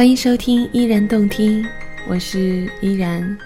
欢迎收听依然动听，我是依然。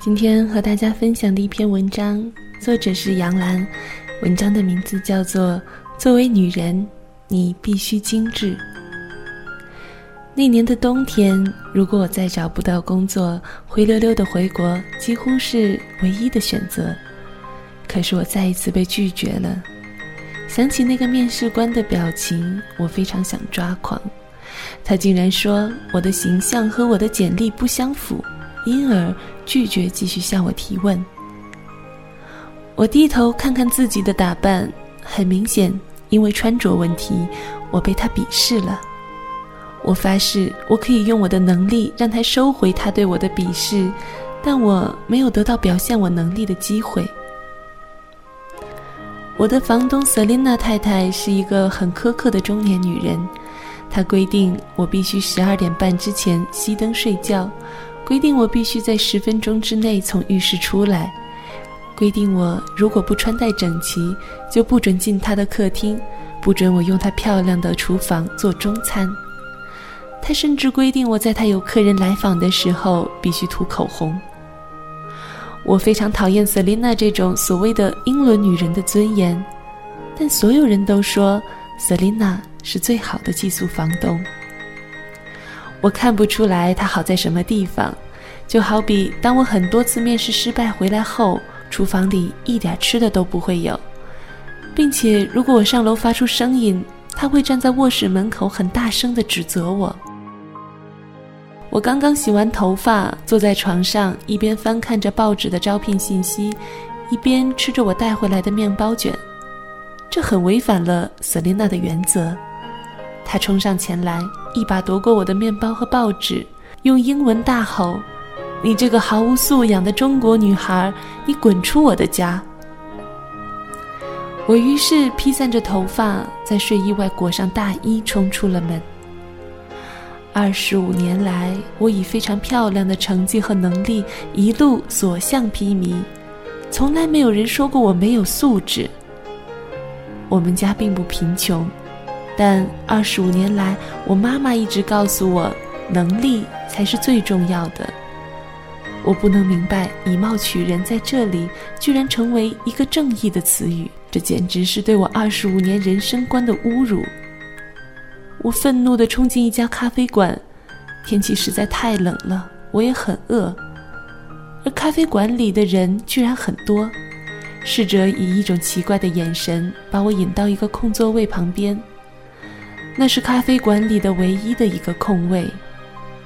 今天和大家分享的一篇文章，作者是杨澜，文章的名字叫做《作为女人，你必须精致》。那年的冬天，如果我再找不到工作，灰溜溜的回国几乎是唯一的选择。可是我再一次被拒绝了。想起那个面试官的表情，我非常想抓狂。他竟然说我的形象和我的简历不相符，因而拒绝继续向我提问。我低头看看自己的打扮，很明显，因为穿着问题，我被他鄙视了。我发誓，我可以用我的能力让他收回他对我的鄙视，但我没有得到表现我能力的机会。我的房东瑟琳娜太太是一个很苛刻的中年女人。他规定我必须十二点半之前熄灯睡觉，规定我必须在十分钟之内从浴室出来，规定我如果不穿戴整齐，就不准进他的客厅，不准我用他漂亮的厨房做中餐。他甚至规定我在他有客人来访的时候必须涂口红。我非常讨厌瑟琳娜这种所谓的英伦女人的尊严，但所有人都说瑟琳娜。是最好的寄宿房东。我看不出来他好在什么地方，就好比当我很多次面试失败回来后，厨房里一点吃的都不会有，并且如果我上楼发出声音，他会站在卧室门口很大声的指责我。我刚刚洗完头发，坐在床上，一边翻看着报纸的招聘信息，一边吃着我带回来的面包卷，这很违反了瑟琳娜的原则。他冲上前来，一把夺过我的面包和报纸，用英文大吼：“你这个毫无素养的中国女孩，你滚出我的家！”我于是披散着头发，在睡衣外裹上大衣，冲出了门。二十五年来，我以非常漂亮的成绩和能力一路所向披靡，从来没有人说过我没有素质。我们家并不贫穷。但二十五年来，我妈妈一直告诉我，能力才是最重要的。我不能明白“以貌取人”在这里居然成为一个正义的词语，这简直是对我二十五年人生观的侮辱。我愤怒地冲进一家咖啡馆，天气实在太冷了，我也很饿，而咖啡馆里的人居然很多。侍者以一种奇怪的眼神把我引到一个空座位旁边。那是咖啡馆里的唯一的一个空位，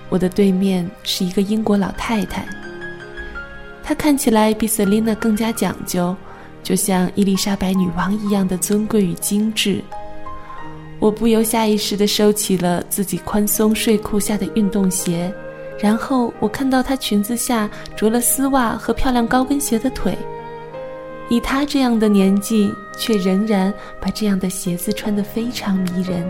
我的对面是一个英国老太太。她看起来比瑟琳娜更加讲究，就像伊丽莎白女王一样的尊贵与精致。我不由下意识地收起了自己宽松睡裤下的运动鞋，然后我看到她裙子下着了丝袜和漂亮高跟鞋的腿，以他这样的年纪，却仍然把这样的鞋子穿得非常迷人。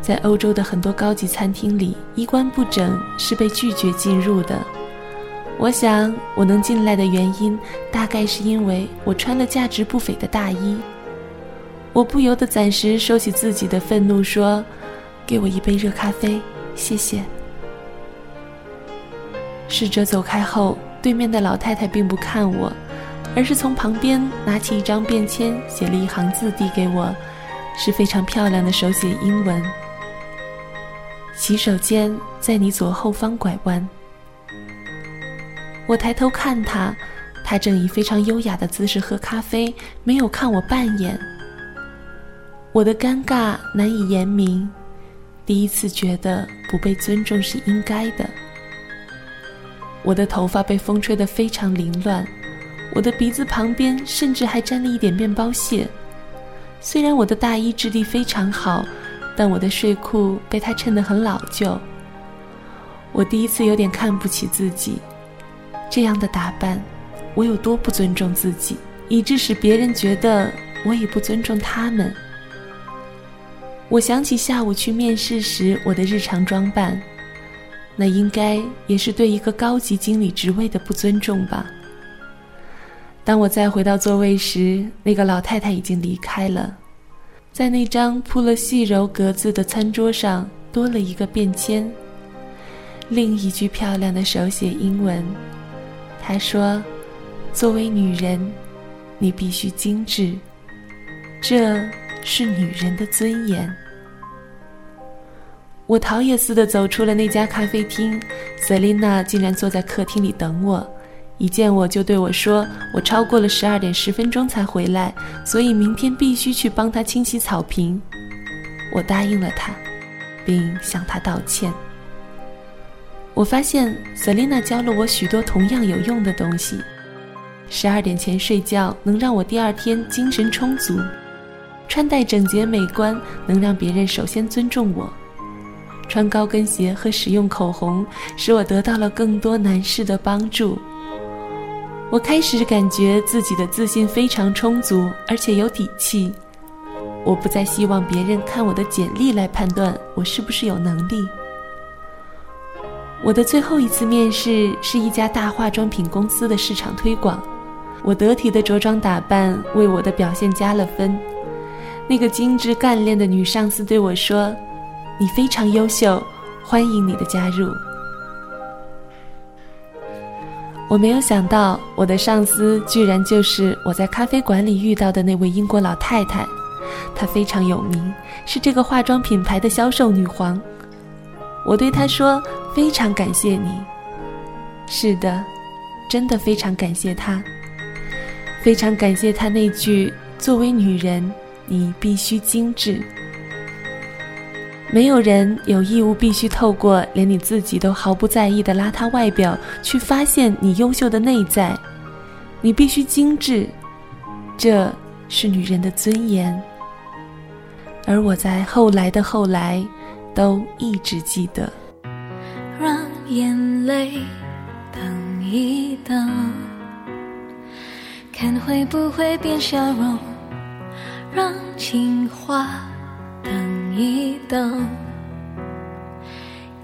在欧洲的很多高级餐厅里，衣冠不整是被拒绝进入的。我想，我能进来的原因，大概是因为我穿了价值不菲的大衣。我不由得暂时收起自己的愤怒，说：“给我一杯热咖啡，谢谢。”侍者走开后，对面的老太太并不看我，而是从旁边拿起一张便签，写了一行字递给我，是非常漂亮的手写英文。洗手间在你左后方拐弯。我抬头看他，他正以非常优雅的姿势喝咖啡，没有看我半眼。我的尴尬难以言明，第一次觉得不被尊重是应该的。我的头发被风吹得非常凌乱，我的鼻子旁边甚至还沾了一点面包屑。虽然我的大衣质地非常好。但我的睡裤被他衬得很老旧。我第一次有点看不起自己，这样的打扮，我有多不尊重自己，以致使别人觉得我也不尊重他们。我想起下午去面试时我的日常装扮，那应该也是对一个高级经理职位的不尊重吧。当我再回到座位时，那个老太太已经离开了。在那张铺了细柔格子的餐桌上，多了一个便签，另一句漂亮的手写英文。他说：“作为女人，你必须精致，这是女人的尊严。”我逃也似的走出了那家咖啡厅，瑟琳娜竟然坐在客厅里等我，一见我就对我说：“我超过了十二点十分钟才回来，所以明天必须去帮她清洗草坪。”我答应了她，并向她道歉。我发现瑟琳娜教了我许多同样有用的东西：十二点前睡觉能让我第二天精神充足；穿戴整洁美观能让别人首先尊重我。穿高跟鞋和使用口红，使我得到了更多男士的帮助。我开始感觉自己的自信非常充足，而且有底气。我不再希望别人看我的简历来判断我是不是有能力。我的最后一次面试是一家大化妆品公司的市场推广。我得体的着装打扮为我的表现加了分。那个精致干练的女上司对我说。你非常优秀，欢迎你的加入。我没有想到，我的上司居然就是我在咖啡馆里遇到的那位英国老太太。她非常有名，是这个化妆品牌的销售女皇。我对她说：“非常感谢你。”是的，真的非常感谢她。非常感谢她那句：“作为女人，你必须精致。”没有人有义务必须透过连你自己都毫不在意的邋遢外表去发现你优秀的内在。你必须精致，这是女人的尊严。而我在后来的后来，都一直记得。让眼泪等一等，看会不会变笑容。让情话。一等，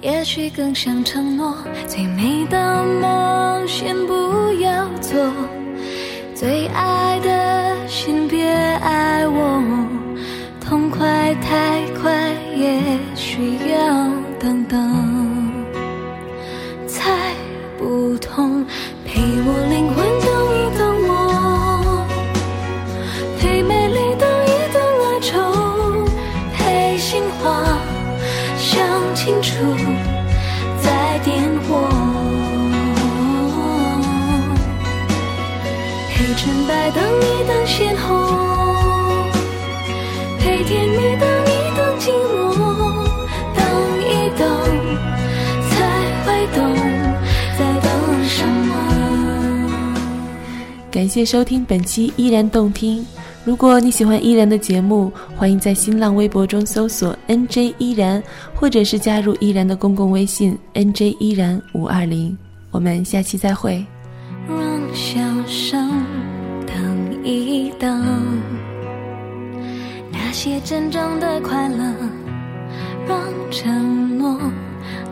也许更像承诺，最美的梦先不要做，最爱的心话，想清楚再点火。陪纯白等一等鲜红，陪甜蜜等一等寂寞，等一等才会懂在等什么。感谢收听本期依然动听。如果你喜欢依然的节目，欢迎在新浪微博中搜索 “nj 依然”，或者是加入依然的公共微信 “nj 依然五二零”。我们下期再会。让笑声等。一等，那些真正的快乐，让承诺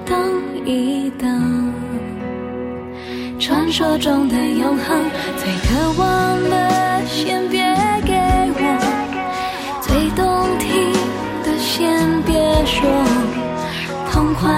等一等。传说中的永恒，最渴望的先别先别说，痛快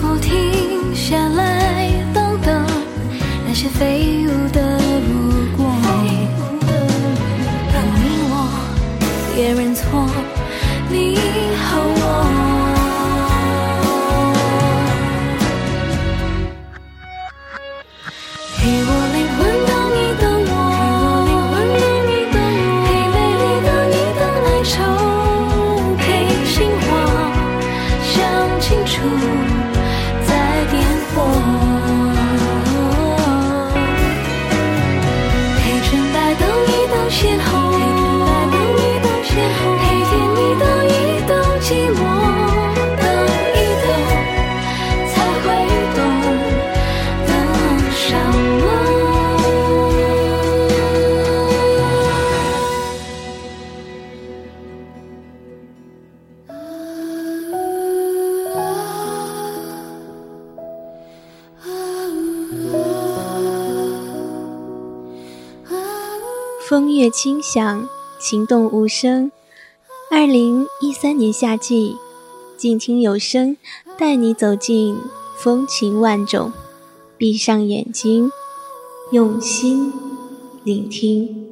不停下来，等等那些飞舞的如果，你我也认错，你和我。陪我灵魂等我，陪等，陪心清楚。风月清响，情动无声。二零一三年夏季，静听有声，带你走进风情万种。闭上眼睛，用心聆听。